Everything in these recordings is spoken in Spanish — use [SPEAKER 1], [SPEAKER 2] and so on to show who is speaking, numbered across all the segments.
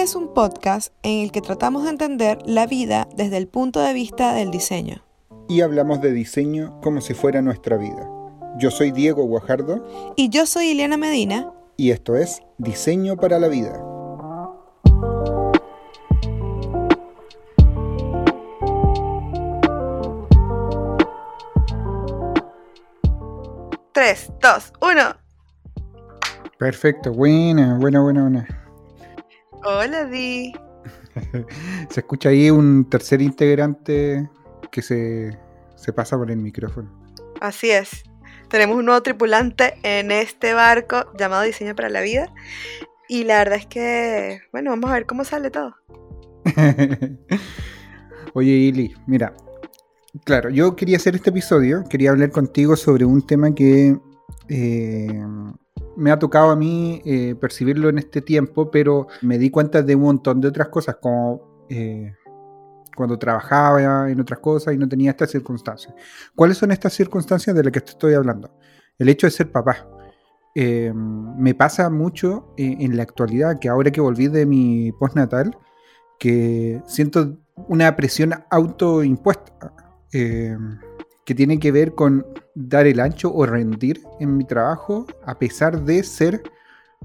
[SPEAKER 1] Este es un podcast en el que tratamos de entender la vida desde el punto de vista del diseño.
[SPEAKER 2] Y hablamos de diseño como si fuera nuestra vida. Yo soy Diego Guajardo.
[SPEAKER 1] Y yo soy Ileana Medina.
[SPEAKER 2] Y esto es Diseño para la Vida.
[SPEAKER 1] Tres, dos, uno.
[SPEAKER 2] Perfecto, buena, buena, buena, buena.
[SPEAKER 1] Hola, Di.
[SPEAKER 2] se escucha ahí un tercer integrante que se, se pasa por el micrófono.
[SPEAKER 1] Así es. Tenemos un nuevo tripulante en este barco llamado Diseño para la Vida. Y la verdad es que, bueno, vamos a ver cómo sale todo.
[SPEAKER 2] Oye, Ili, mira, claro, yo quería hacer este episodio, quería hablar contigo sobre un tema que eh, me ha tocado a mí eh, percibirlo en este tiempo, pero me di cuenta de un montón de otras cosas, como eh, cuando trabajaba en otras cosas y no tenía estas circunstancias. ¿Cuáles son estas circunstancias de las que estoy hablando? El hecho de ser papá. Eh, me pasa mucho en la actualidad, que ahora que volví de mi postnatal, que siento una presión autoimpuesta que tiene que ver con dar el ancho o rendir en mi trabajo a pesar de ser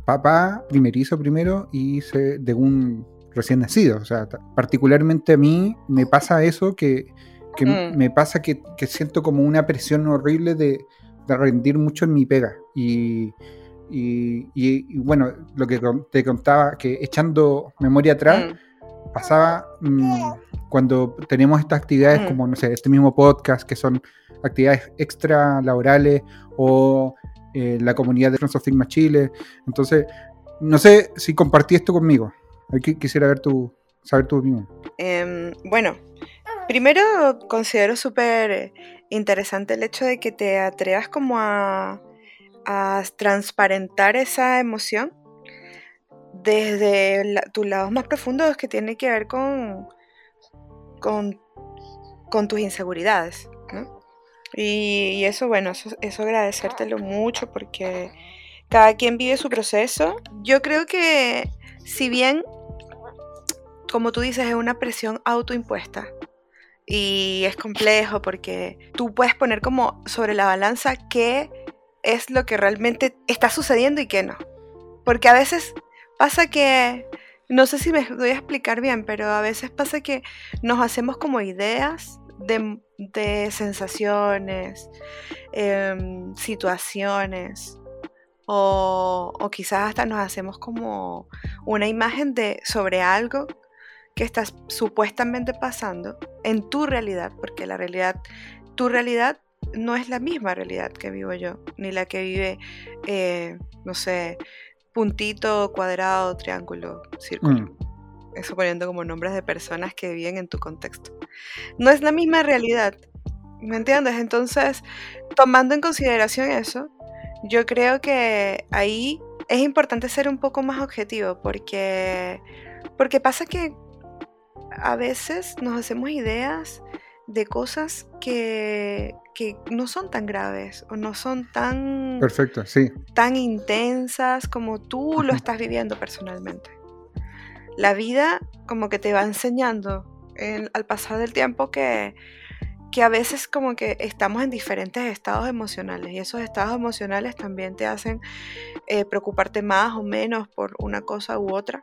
[SPEAKER 2] papá primerizo primero y de un recién nacido. O sea, particularmente a mí me pasa eso que, mm. me pasa que, siento como una presión horrible de, rendir mucho en mi pega. Y, bueno, lo que te contaba, que echando memoria atrás, mm. Pasaba mm, cuando tenemos estas actividades mm. como, no sé, este mismo podcast, que son actividades extra laborales o eh, la comunidad de Friends of Sigma Chile. Entonces, no sé si compartí esto conmigo. Aquí quisiera ver tu, saber tu opinión.
[SPEAKER 1] Em, bueno, primero considero súper interesante el hecho de que te atrevas como a, a transparentar esa emoción desde tus lados más profundos que tiene que ver con con, tus inseguridades. Y, eso, bueno, eso, agradecértelo mucho porque cada quien vive su proceso. Yo creo que si bien, como tú dices, es una presión autoimpuesta y es complejo porque tú puedes poner como sobre la balanza qué es lo que realmente está sucediendo y qué no. Porque a veces pasa que no sé si me voy a explicar bien, pero a veces pasa que nos hacemos como ideas de, sensaciones, em, situaciones, o, quizás hasta nos hacemos como una imagen de sobre algo que está supuestamente pasando en tu realidad, porque la realidad, tu realidad no es la misma realidad que vivo yo, ni la que vive, eh, no sé, puntito, cuadrado, triángulo, círculo. Mm. Eso poniendo como nombres de personas que viven en tu contexto. No es la misma realidad. ¿Me entiendes? Entonces, tomando en consideración eso, yo creo que ahí es importante ser un poco más objetivo porque, porque pasa que a veces nos hacemos ideas de cosas que, no son tan graves o no son tan...
[SPEAKER 2] Perfecto, sí.
[SPEAKER 1] Tan intensas como tú lo estás viviendo personalmente. La vida como que te va enseñando al pasar del tiempo que, que a veces como que estamos en diferentes estados emocionales y esos estados emocionales también te hacen eh, preocuparte más o menos por una cosa u otra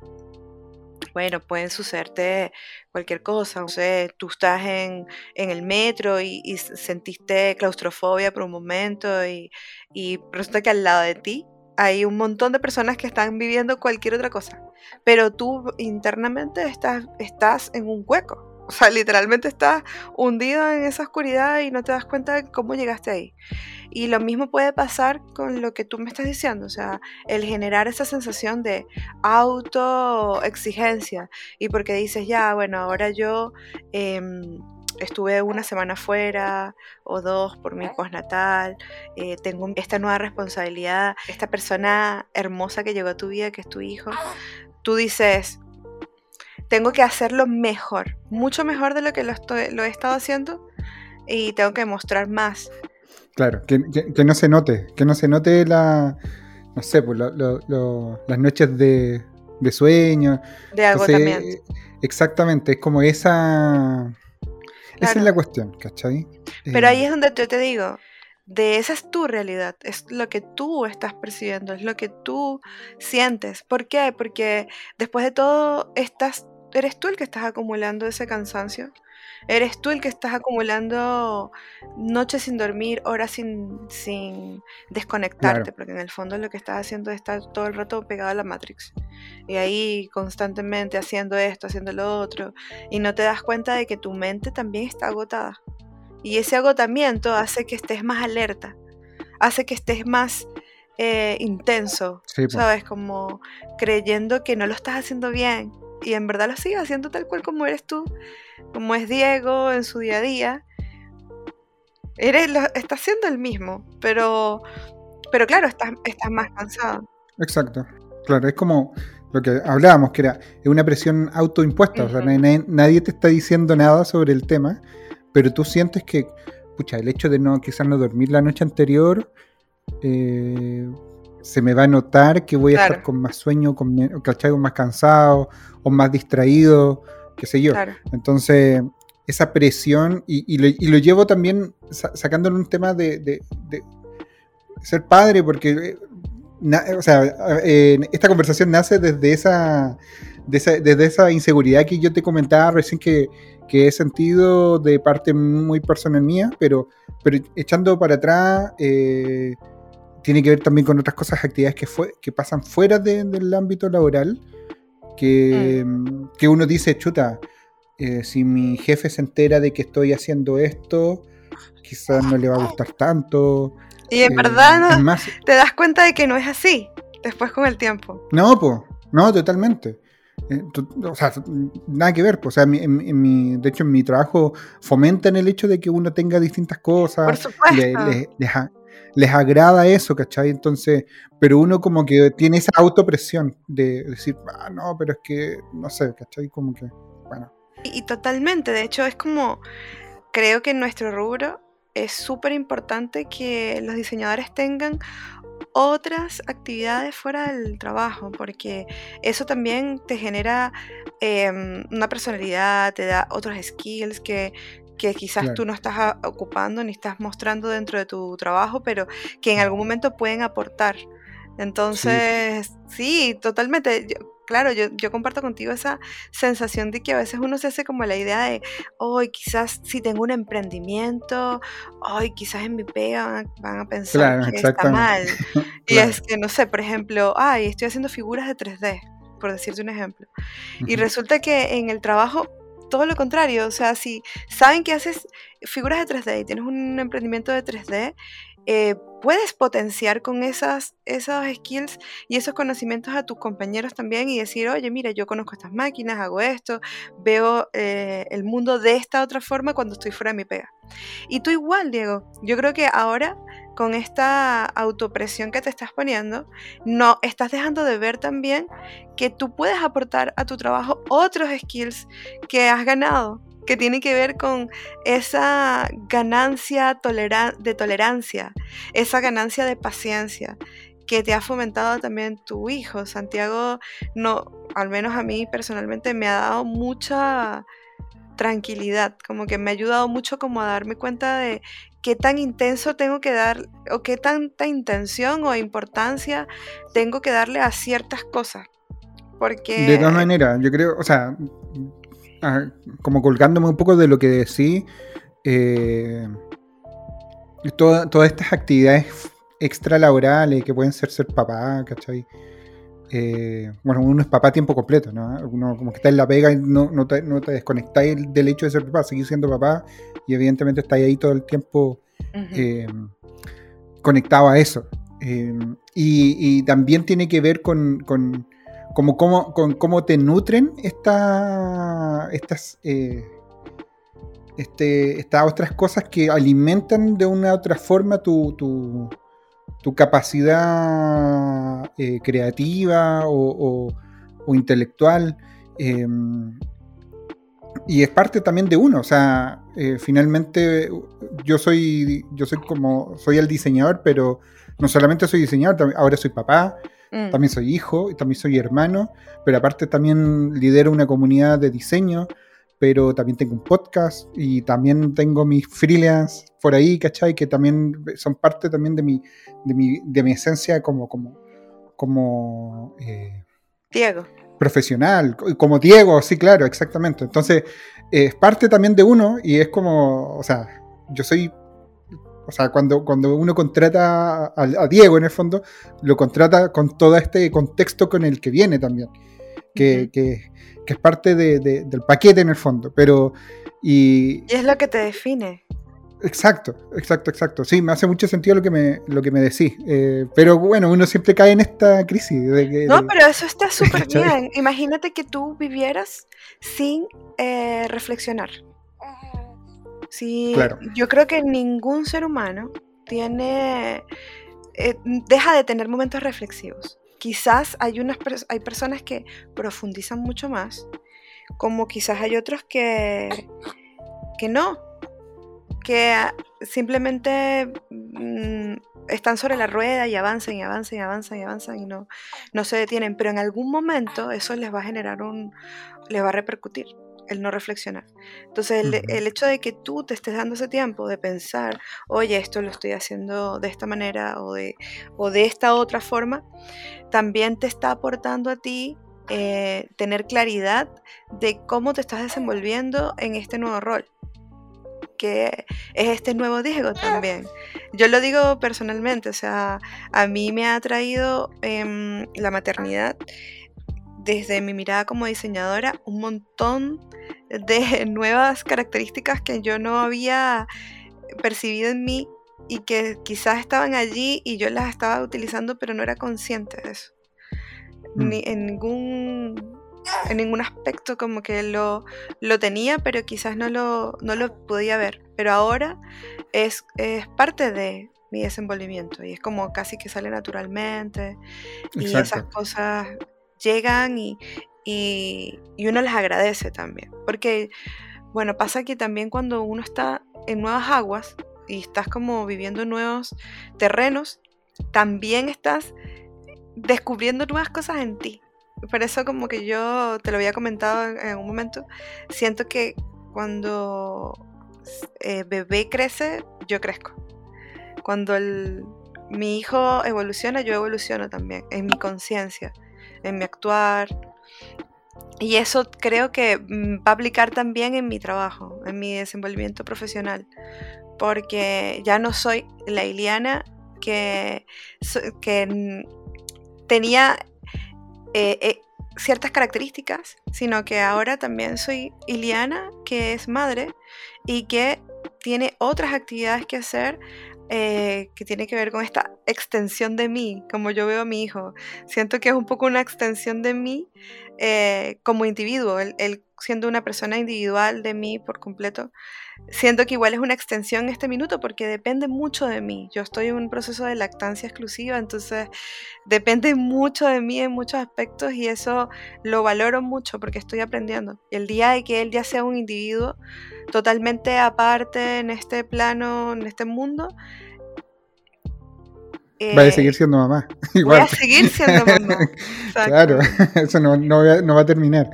[SPEAKER 1] bueno, pueden sucederte cualquier cosa. No sé, tú estás en, el metro y, sentiste claustrofobia por un momento y, y resulta que al lado de ti hay un montón de personas que están viviendo cualquier otra cosa. Pero tú internamente estás, estás en un hueco. O sea, literalmente estás hundido en esa oscuridad y no te das cuenta de cómo llegaste ahí. Y lo mismo puede pasar con lo que tú me estás diciendo, o sea, el generar esa sensación de autoexigencia. Y porque dices, ya, bueno, ahora yo em, estuve una semana fuera o dos por mi postnatal, eh, tengo esta nueva responsabilidad, esta persona hermosa que llegó a tu vida, que es tu hijo. Tú dices, tengo que hacerlo mejor, mucho mejor de lo que lo, lo he estado haciendo y tengo que mostrar más.
[SPEAKER 2] Claro, que, no se note, que no se note la, no sé, pues, las noches de, de sueño.
[SPEAKER 1] De agotamiento.
[SPEAKER 2] exactamente, es como esa... Esa es la cuestión, ¿cachai?
[SPEAKER 1] Pero ahí eh, es donde yo te digo, de esa es tu realidad, es lo que tú estás percibiendo, es lo que tú sientes. ¿Por qué? Porque después de todo, estás, eres tú el que estás acumulando ese cansancio, Eres tú el que estás acumulando noches sin dormir, horas sin, sin desconectarte, porque en el fondo lo que estás haciendo es estar todo el rato pegado a la Matrix. Y ahí constantemente haciendo esto, haciendo lo otro, y no te das cuenta de que tu mente también está agotada. Y ese agotamiento hace que estés más alerta, hace que estés más eh, intenso, ¿sabes? Como creyendo que no lo estás haciendo bien, y en verdad lo sigues haciendo tal cual como eres tú, como es Diego en su día a día. Eres, lo, estás siendo el mismo, pero, pero claro, estás, estás más cansado.
[SPEAKER 2] Exacto, claro, es como lo que hablábamos, que era una presión autoimpuesta, o sea, nadie, te está diciendo nada sobre el tema, pero tú sientes que, pucha, el hecho de no quizás no dormir la noche anterior, eh, se me va a notar que voy a estar con más sueño, con, con más cansado o más distraído, qué sé yo. Entonces, esa presión, y, lo, llevo también sacándole un tema de, ser padre, porque, eh, o sea, esta conversación nace desde esa, desde esa inseguridad que yo te comentaba recién que, que he sentido de parte muy personal mía, pero, pero echando para atrás... Eh, tiene que ver también con otras cosas, actividades que, fue, que pasan fuera del ámbito laboral, que, mm. que uno dice, chuta, eh, si mi jefe se entera de que estoy haciendo esto, quizás no le va a gustar tanto.
[SPEAKER 1] Y en verdad no, te das cuenta de que no es así, después con el tiempo.
[SPEAKER 2] No, pues, no, totalmente. Eh, o sea, nada que ver, pues, o sea, en, mi, de hecho en mi trabajo fomentan el hecho de que uno tenga distintas cosas.
[SPEAKER 1] Por supuesto.
[SPEAKER 2] Le, les agrada eso, ¿cachai? Entonces, pero uno como que tiene esa autopresión de decir, ah, no, pero es que, no sé, ¿cachai? Como que, bueno.
[SPEAKER 1] Y, totalmente, de hecho es como, creo que en nuestro rubro es súper importante que los diseñadores tengan otras actividades fuera del trabajo, porque eso también te genera em, una personalidad, te da otros skills que que quizás tú no estás ocupando ni estás mostrando dentro de tu trabajo, pero que en algún momento pueden aportar. Entonces, sí, totalmente. claro, yo, yo, comparto contigo esa sensación de que a veces uno se hace como la idea de, hoy quizás si tengo un emprendimiento, hoy quizás en mi pega van a, pensar que está mal. Y es que, no sé, por ejemplo, ay, estoy haciendo figuras de 3D, por decirte un ejemplo. Y resulta que en el trabajo todo lo contrario, o sea, si saben que haces figuras de 3D y tienes un emprendimiento de 3D, eh, puedes potenciar con esas, esos skills y esos conocimientos a tus compañeros también y decir, oye, mira, yo conozco estas máquinas, hago esto, veo eh, el mundo de esta otra forma cuando estoy fuera de mi pega. Y tú igual, Diego, yo creo que ahora con esta autopresión que te estás poniendo, no estás dejando de ver también que tú puedes aportar a tu trabajo otros skills que has ganado, que tienen que ver con esa ganancia de tolerancia, esa ganancia de paciencia que te ha fomentado también tu hijo. Santiago, no, al menos a mí personalmente me ha dado mucha tranquilidad, como que me ha ayudado mucho como a darme cuenta de qué tan intenso tengo que dar o qué tanta intención o importancia tengo que darle a ciertas cosas. Porque...
[SPEAKER 2] De todas maneras, yo creo, o sea, como colgándome un poco de lo que decís, eh, todas estas actividades extralaborales que pueden ser ser papá, ¿cachai? Eh, bueno, uno es papá a tiempo completo, ¿no? Uno como que está en la pega y no, no, te, no te desconectáis del hecho de ser papá, seguís siendo papá y evidentemente estáis ahí todo el tiempo eh, conectado a eso. Eh, y, también tiene que ver con, con, como, con cómo te nutren esta, estas, este, estas otras cosas que alimentan de una u otra forma tu, tu tu capacidad eh, creativa o, intelectual. Em, y es parte también de uno, o sea, eh, finalmente yo soy, yo soy como, soy el diseñador, pero no solamente soy diseñador, ahora soy papá, Mm. También soy hijo, y también soy hermano, pero aparte también lidero una comunidad de diseño, pero también tengo un podcast y también tengo mis freelance por ahí, ¿cachai? Que también son parte también de mi, de mi, de mi esencia como, como, como
[SPEAKER 1] eh, Diego.
[SPEAKER 2] Profesional, como Diego, sí, claro, exactamente. Entonces, es parte también de uno y es como, o sea, yo soy o sea, cuando, cuando uno contrata a, Diego, en el fondo, lo contrata con todo este contexto con el que viene también, que, es parte del paquete en el fondo. Pero. Y,
[SPEAKER 1] es lo que te define.
[SPEAKER 2] Exacto, exacto, exacto. Sí, me hace mucho sentido lo que me, lo que me decís. Eh, pero bueno, uno siempre cae en esta crisis.
[SPEAKER 1] no, pero eso está súper bien. Imagínate que tú vivieras sin eh, reflexionar. Sí, yo creo que ningún ser humano tiene, eh, deja de tener momentos reflexivos. Quizás hay, unas, hay personas que profundizan mucho más, como quizás hay otros que, que no, que simplemente mm, están sobre la rueda y avanzan y avanzan y avanzan y avanzan y no, no se detienen, pero en algún momento eso les va a generar un, les va a repercutir el no reflexionar. Entonces, el, hecho de que tú te estés dando ese tiempo de pensar, oye, esto lo estoy haciendo de esta manera o de, o de esta otra forma, también te está aportando a ti eh, tener claridad de cómo te estás desenvolviendo en este nuevo rol que es este nuevo Diego también. Yo lo digo personalmente, o sea, a mí me ha traído em, la maternidad desde mi mirada como diseñadora un montón de nuevas características que yo no había percibido en mí y que quizás estaban allí y yo las estaba utilizando pero no era consciente de eso. Mm. Ni en ningún en ningún aspecto como que lo, lo tenía, pero quizás no lo, no lo podía ver. Pero ahora es, es parte de mi desenvolvimiento y es como casi que sale naturalmente y esas cosas llegan y, y, uno les agradece también. Porque, bueno, pasa que también cuando uno está en nuevas aguas y estás como viviendo nuevos terrenos, también estás descubriendo nuevas cosas en ti. Por eso como que yo te lo había comentado en, un momento, siento que cuando eh, bebé crece, yo crezco. Cuando el, mi hijo evoluciona, yo evoluciono también, en mi conciencia, en mi actuar, y eso creo que mm, va a aplicar también en mi trabajo, en mi desenvolvimiento profesional, porque ya no soy la Iliana que, que tenía eh, eh, ciertas características, sino que ahora también soy Iliana, que es madre y que tiene otras actividades que hacer eh, que tiene que ver con esta extensión de mí, como yo veo a mi hijo. Siento que es un poco una extensión de mí eh, como individuo, él, siendo una persona individual de mí por completo. Siento que igual es una extensión este minuto porque depende mucho de mí. Yo estoy en un proceso de lactancia exclusiva, entonces depende mucho de mí en muchos aspectos y eso lo valoro mucho porque estoy aprendiendo. El día de que él ya sea un individuo totalmente aparte en este plano, en este mundo,
[SPEAKER 2] Va a eh, seguir siendo mamá.
[SPEAKER 1] Voy a seguir siendo mamá.
[SPEAKER 2] claro, eso no, va, a terminar.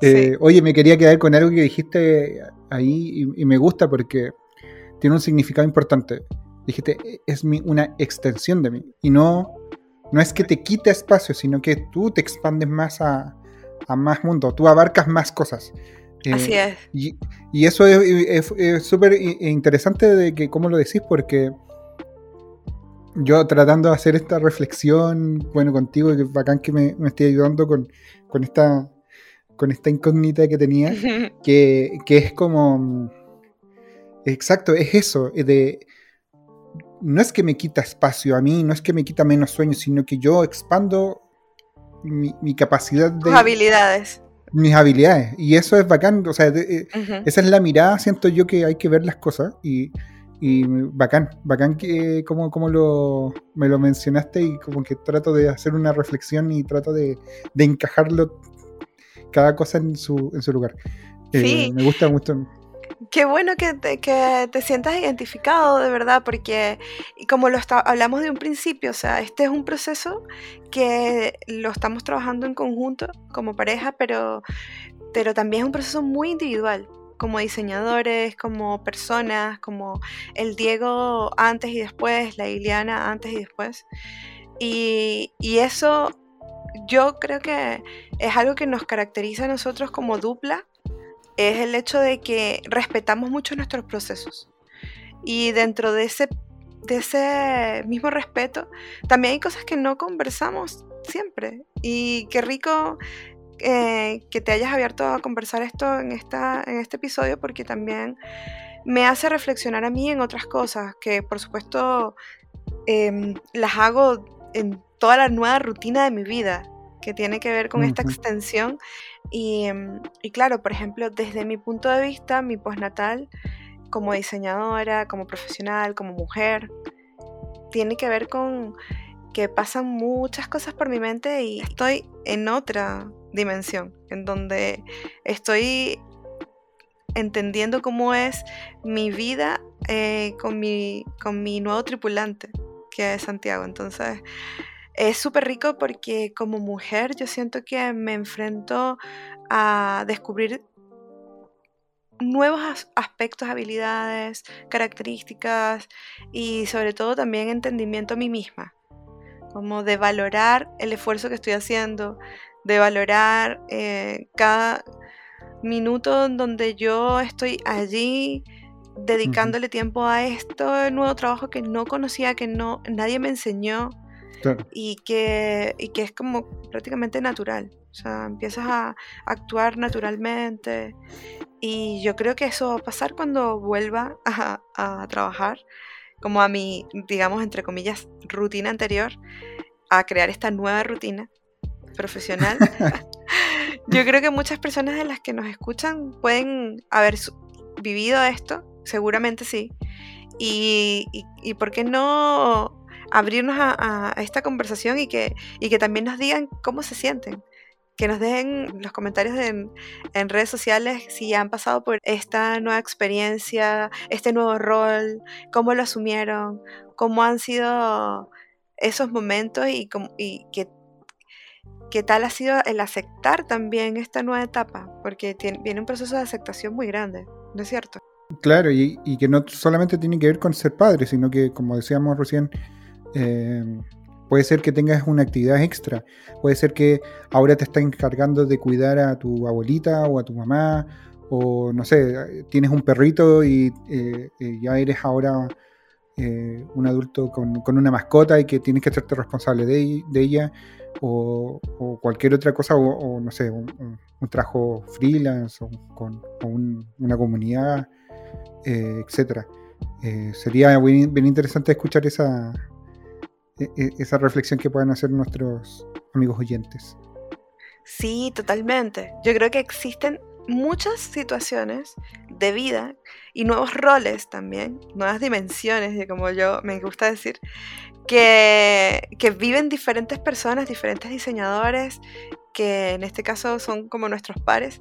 [SPEAKER 2] Eh, oye, me quería quedar con algo que dijiste ahí y, me gusta porque tiene un significado importante. Dijiste, es una extensión de mí. Y no, no es que te quite espacio, sino que tú te expandes más a, más mundo, tú abarcas más cosas.
[SPEAKER 1] Eh, Así es.
[SPEAKER 2] Y, eso es súper interesante de que cómo lo decís, porque yo tratando de hacer esta reflexión, bueno, contigo, que bacán que me, me esté ayudando con, esta, con esta incógnita que tenía, que, es como... Exacto, es eso, de... No es que me quita espacio a mí, no es que me quita menos sueños, sino que yo expando mi, capacidad de...
[SPEAKER 1] Mis habilidades.
[SPEAKER 2] Mis habilidades. Y eso es bacán, o sea, eh, esa es la mirada, siento yo que hay que ver las cosas y y bacán, bacán que como, como lo, me lo mencionaste y como que trato de hacer una reflexión y trato de, encajarlo cada cosa en su, en su lugar. Eh, me gusta mucho.
[SPEAKER 1] Qué bueno que te, que te sientas identificado de verdad, porque como lo hablamos de un principio, o sea, este es un proceso que lo estamos trabajando en conjunto como pareja, pero, pero también es un proceso muy individual, como diseñadores, como personas, como el Diego antes y después, la Iliana antes y después. Y, y eso yo creo que es algo que nos caracteriza a nosotros como dupla es el hecho de que respetamos mucho nuestros procesos. Y dentro de ese, de ese mismo respeto, también hay cosas que no conversamos siempre. Y qué rico eh, que te hayas abierto a conversar esto en, esta, en este episodio, porque también me hace reflexionar a mí en otras cosas, que por supuesto em, las hago en toda la nueva rutina de mi vida que tiene que ver con esta extensión. Mm, y, claro, por ejemplo, desde mi punto de vista, mi postnatal, como diseñadora, como profesional, como mujer, tiene que ver con que pasan muchas cosas por mi mente y estoy en otra dimensión, en donde estoy entendiendo cómo es mi vida eh, con, mi, con mi nuevo tripulante, que es Santiago. Entonces, es súper rico porque como mujer yo siento que me enfrento a descubrir nuevos aspectos, habilidades, características y sobre todo también entendimiento a mí misma, como de valorar el esfuerzo que estoy haciendo, de valorar eh, cada minuto en donde yo estoy allí dedicándole tiempo a esto, nuevo trabajo que no conocía, que no nadie me enseñó y, que, que es como prácticamente natural. O sea, empiezas a actuar naturalmente. Y yo creo que eso va a pasar cuando vuelva a, a trabajar, como a mi, digamos, entre comillas, rutina anterior, a crear esta nueva rutina profesional. yo creo que muchas personas de las que nos escuchan pueden haber vivido esto, seguramente sí. Y, y, y, por qué no abrirnos a, esta conversación y que, y que también nos digan cómo se sienten. Que nos dejen los comentarios en, en redes sociales si han pasado por esta nueva experiencia, este nuevo rol, cómo lo asumieron, cómo han sido esos momentos y, y qué, qué tal ha sido el aceptar también esta nueva etapa, porque tiene, viene un proceso de aceptación muy grande, ¿no es cierto?
[SPEAKER 2] Claro, y, y, que no solamente tiene que ver con ser padre, sino que, como decíamos recién, Em, puede ser que tengas una actividad extra. Puede ser que ahora te estás encargando de cuidar a tu abuelita o a tu mamá. O no sé, tienes un perrito y eh, eh, ya eres ahora eh, un adulto con, una mascota y que tienes que hacerte responsable de, ella. O, cualquier otra cosa, o, no sé, un, trabajo freelance o con una comunidad, etcétera. sería bien interesante escuchar esa, esa reflexión que puedan hacer nuestros amigos oyentes.
[SPEAKER 1] Sí, totalmente. Yo creo que existen muchas situaciones de vida y nuevos roles también, nuevas dimensiones, como yo me gusta decir, que, que viven diferentes personas, diferentes diseñadores, que en este caso son como nuestros pares,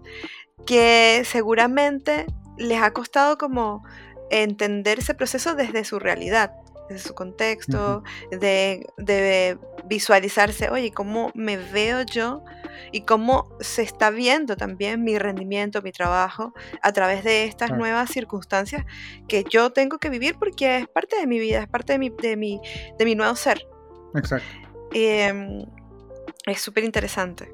[SPEAKER 1] que seguramente les ha costado como entender ese proceso desde su realidad de su contexto, de, visualizarse, oye, cómo me veo yo y cómo se está viendo también mi rendimiento, mi trabajo a través de estas nuevas circunstancias que yo tengo que vivir porque es parte de mi vida, es parte de mi, de mi, de mi nuevo ser.
[SPEAKER 2] Exacto.
[SPEAKER 1] Em, es súper interesante.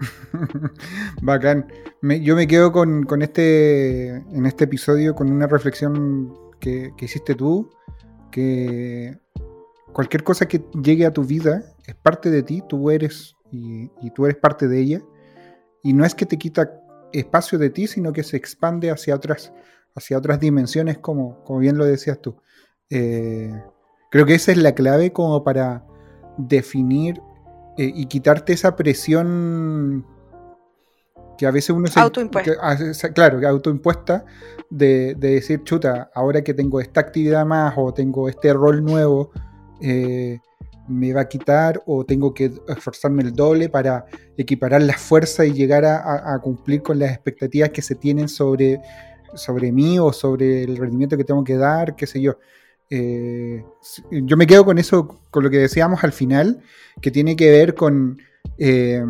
[SPEAKER 2] Bacán. yo me quedo con, este, en este episodio con una reflexión que, que hiciste tú que cualquier cosa que llegue a tu vida es parte de ti, tú eres y, tú eres parte de ella. Y no es que te quita espacio de ti, sino que se expande hacia otras, hacia otras dimensiones, como, como bien lo decías tú. Eh, creo que esa es la clave como para definir eh, y quitarte esa presión que a veces uno se...
[SPEAKER 1] Autoimpuesta.
[SPEAKER 2] claro, que autoimpuesta de, decir, chuta, ahora que tengo esta actividad más o tengo este rol nuevo, eh, me va a quitar o tengo que esforzarme el doble para equiparar la fuerza y llegar a, cumplir con las expectativas que se tienen sobre sobre mí o sobre el rendimiento que tengo que dar, qué sé yo. Eh, yo me quedo con eso, con lo que decíamos al final, que tiene que ver con, eh,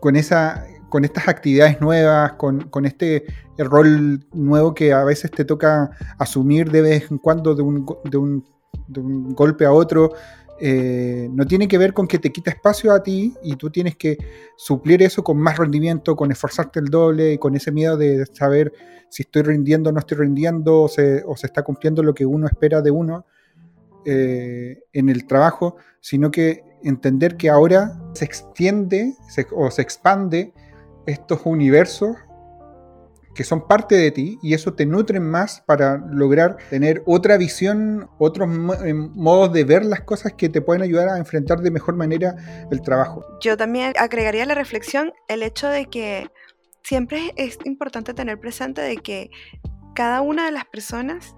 [SPEAKER 2] con, esa, con estas actividades nuevas, con, este rol nuevo que a veces te toca asumir de vez en cuando de un, de un, golpe a otro. Eh, no tiene que ver con que te quita espacio a ti y tú tienes que suplir eso con más rendimiento, con esforzarte el doble, y con ese miedo de saber si estoy rindiendo o no estoy rindiendo, o se, está cumpliendo lo que uno espera de uno eh, en el trabajo, sino que entender que ahora se extiende o se expande estos universos que son parte de ti y eso te nutren más para lograr tener otra visión, otros eh, modos de ver las cosas que te pueden ayudar a enfrentar de mejor manera el trabajo.
[SPEAKER 1] Yo también agregaría a la reflexión el hecho de que siempre es importante tener presente de que cada una de las personas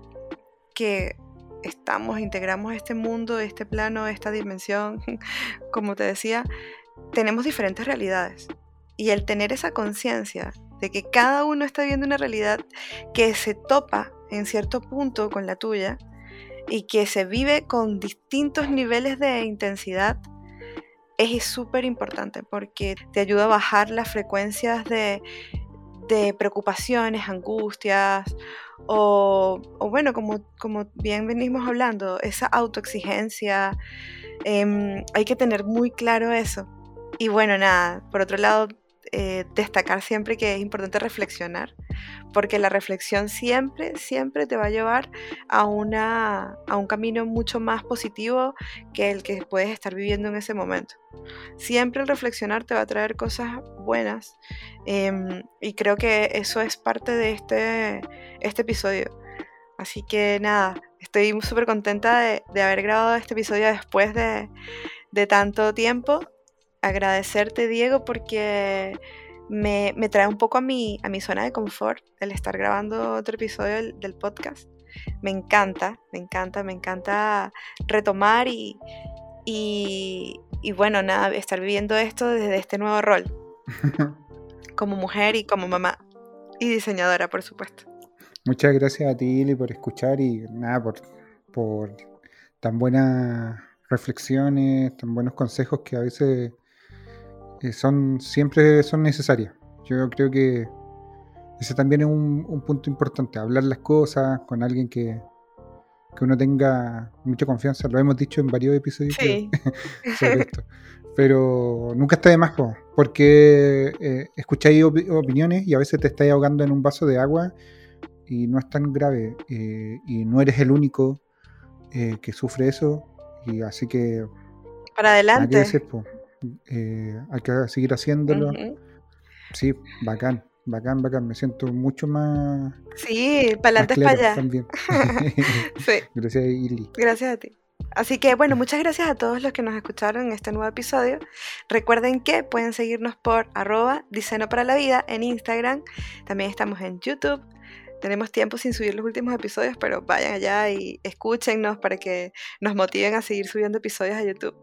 [SPEAKER 1] que estamos, integramos este mundo, este plano, esta dimensión, como te decía, tenemos diferentes realidades. Y el tener esa conciencia de que cada uno está viendo una realidad que se topa en cierto punto con la tuya y que se vive con distintos niveles de intensidad, es súper importante porque te ayuda a bajar las frecuencias de, preocupaciones, angustias o, bueno, como, como, bien venimos hablando, esa autoexigencia. Em, hay que tener muy claro eso. Y bueno, nada, por otro lado, eh, destacar siempre que es importante reflexionar, porque la reflexión siempre, siempre te va a llevar a, una, a un camino mucho más positivo que el que puedes estar viviendo en ese momento. Siempre el reflexionar te va a traer cosas buenas em, y creo que eso es parte de este, este episodio. Así que nada, estoy súper contenta de, haber grabado este episodio después de, de tanto tiempo agradecerte, Diego, porque me, trae un poco a mi, a mi zona de confort el estar grabando otro episodio del, podcast. Me encanta, me encanta, me encanta retomar y, y, bueno, nada, estar viviendo esto desde este nuevo rol. como mujer y como mamá. Y diseñadora, por supuesto.
[SPEAKER 2] Muchas gracias a ti, Lili, por escuchar y nada, por, por tan buenas reflexiones, tan buenos consejos que a veces son siempre son necesarias. Yo creo que ese también es un, punto importante, hablar las cosas con alguien que, que, uno tenga mucha confianza. Lo hemos dicho en varios episodios sobre esto. Pero nunca está de más, porque eh, escucháis opiniones y a veces te estáis ahogando en un vaso de agua y no es tan grave. Eh, y no eres el único eh, que sufre eso. Y así que...
[SPEAKER 1] Para adelante.
[SPEAKER 2] Eh, hay que seguir haciéndolo. Sí, bacán, bacán, bacán. Me siento mucho más.
[SPEAKER 1] Sí, para adelante para allá.
[SPEAKER 2] También. Gracias, Ili.
[SPEAKER 1] Gracias a ti. Así que bueno, muchas gracias a todos los que nos escucharon en este nuevo episodio. Recuerden que pueden seguirnos por arroba diseño para la vida en Instagram. También estamos en YouTube, tenemos tiempo sin subir los últimos episodios, pero vayan allá y escúchennos para que nos motiven a seguir subiendo episodios a YouTube.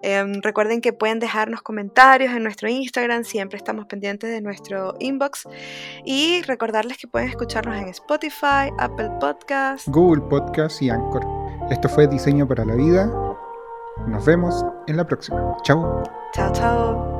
[SPEAKER 1] Em, recuerden que pueden dejarnos comentarios en nuestro Instagram, siempre estamos pendientes de nuestro inbox. Y recordarles que pueden escucharnos en Spotify, Apple Podcasts,
[SPEAKER 2] Google Podcasts y Anchor. Esto fue Diseño para la Vida. Nos vemos en la próxima. Chao.
[SPEAKER 1] Chao, chao.